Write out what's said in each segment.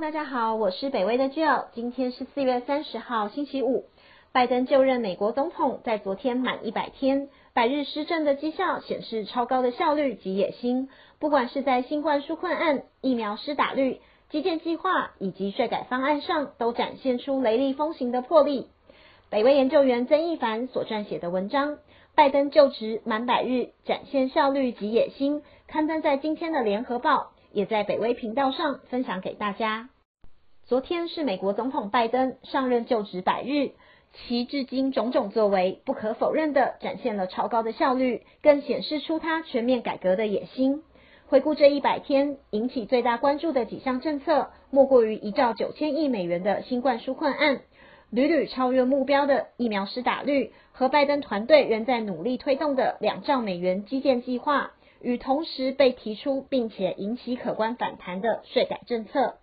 大家好我是北威的 Jill。今天是四月三十号，星期五。拜登就任美国总统，在昨天满一百天，百日施政的绩效显示超高的效率及野心。不管是在新冠纾困案、疫苗施打率、基建计划以及税改方案上，都展现出雷厉风行的魄力。北威研究员曾义凡所撰写的文章《拜登就职满百日，展现效率及野心》，刊登在今天的联合报。也在北威频道上分享给大家。昨天是美国总统拜登上任就职百日，其至今种种作为，不可否认的展现了超高的效率，更显示出他全面改革的野心。回顾这一百天，引起最大关注的几项政策，莫过于一兆九千亿美元的新冠纾困案，屡屡超越目标的疫苗施打率，和拜登团队仍在努力推动的两兆美元基建计划。与同时被提出并且引起可观反弹的税改政策。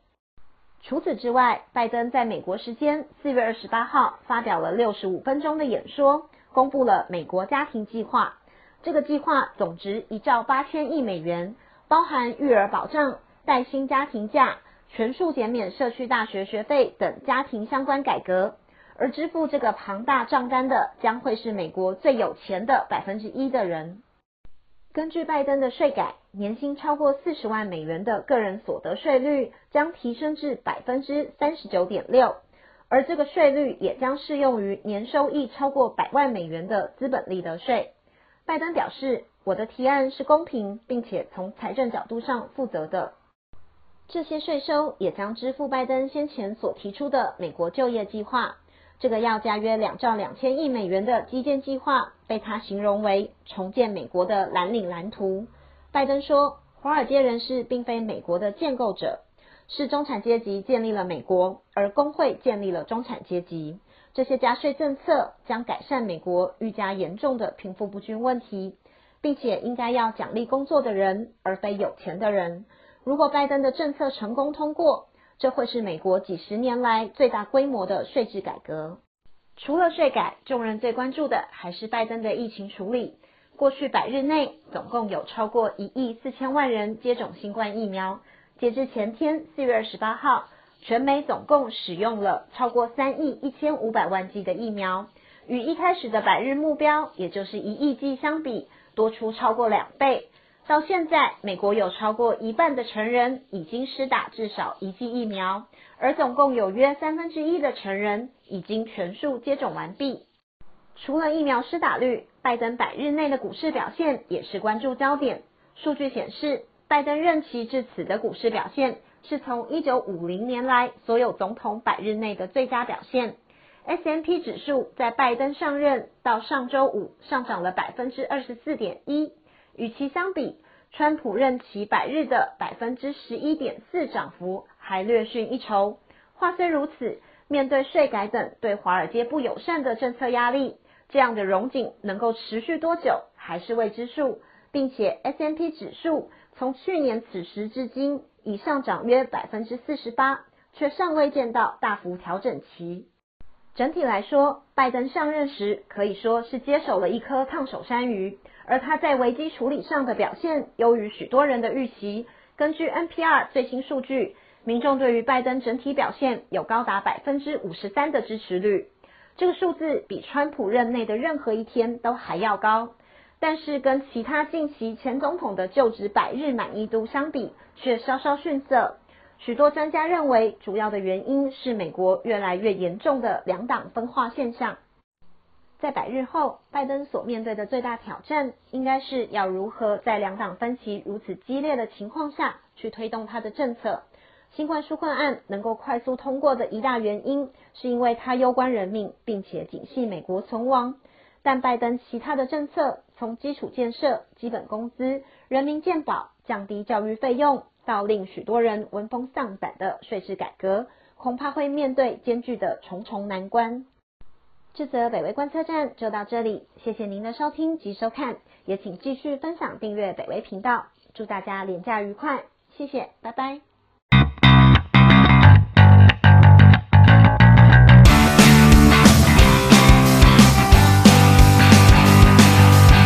除此之外，拜登在美国时间四月二十八号发表了六十五分钟的演说，公布了美国家庭计划。这个计划总值一兆八千亿美元，包含育儿保障、带薪家庭假、全数减免社区大学学费等家庭相关改革。而支付这个庞大账单的，将会是美国最有钱的百分之一的人。根据拜登的税改，年薪超过四十万美元的个人所得税率将提升至百分之三十九点六，而这个税率也将适用于年收益超过百万美元的资本利得税。拜登表示：“我的提案是公平，并且从财政角度上负责的。这些税收也将支付拜登先前所提出的美国就业计划。”这个要加约两兆两千亿美元的基建计划，被他形容为重建美国的蓝领蓝图。拜登说，华尔街人士并非美国的建构者，是中产阶级建立了美国，而工会建立了中产阶级。这些加税政策将改善美国愈加严重的贫富不均问题，并且应该要奖励工作的人，而非有钱的人。如果拜登的政策成功通过，这会是美国几十年来最大规模的税制改革。除了税改，众人最关注的还是拜登的疫情处理。过去百日内，总共有超过一亿四千万人接种新冠疫苗。截至前天四月二十八号，全美总共使用了超过三亿一千五百万剂的疫苗，与一开始的百日目标，也就是一亿剂相比，多出超过两倍。到现在，美国有超过一半的成人已经施打至少一剂疫苗，而总共有约三分之一的成人已经全数接种完毕。除了疫苗施打率，拜登百日内的股市表现也是关注焦点。数据显示，拜登任期至此的股市表现是从一九五零年来所有总统百日内的最佳表现。S M P 指数在拜登上任到上周五上涨了百分之二十四点一。与其相比，川普任期百日的百分之十一点四涨幅还略逊一筹。话虽如此，面对税改等对华尔街不友善的政策压力，这样的荣景能够持续多久还是未知数。并且 S M P 指数从去年此时至今已上涨约百分之四十八，却尚未见到大幅调整期。整体来说，拜登上任时可以说是接手了一颗烫手山芋。而他在危机处理上的表现优于许多人的预期。根据 NPR 最新数据，民众对于拜登整体表现有高达百分之五十三的支持率，这个数字比川普任内的任何一天都还要高。但是跟其他近期前总统的就职百日满意度相比，却稍稍逊色。许多专家认为，主要的原因是美国越来越严重的两党分化现象。在百日后，拜登所面对的最大挑战，应该是要如何在两党分歧如此激烈的情况下去推动他的政策。新冠纾困案能够快速通过的一大原因，是因为它攸关人命，并且警系美国存亡。但拜登其他的政策，从基础建设、基本工资、人民健保、降低教育费用，到令许多人闻风丧胆的税制改革，恐怕会面对艰巨的重重难关。这则北威观测站就到这里，谢谢您的收听及收看，也请继续分享订阅北威频道，祝大家廉价愉快，谢谢，拜拜。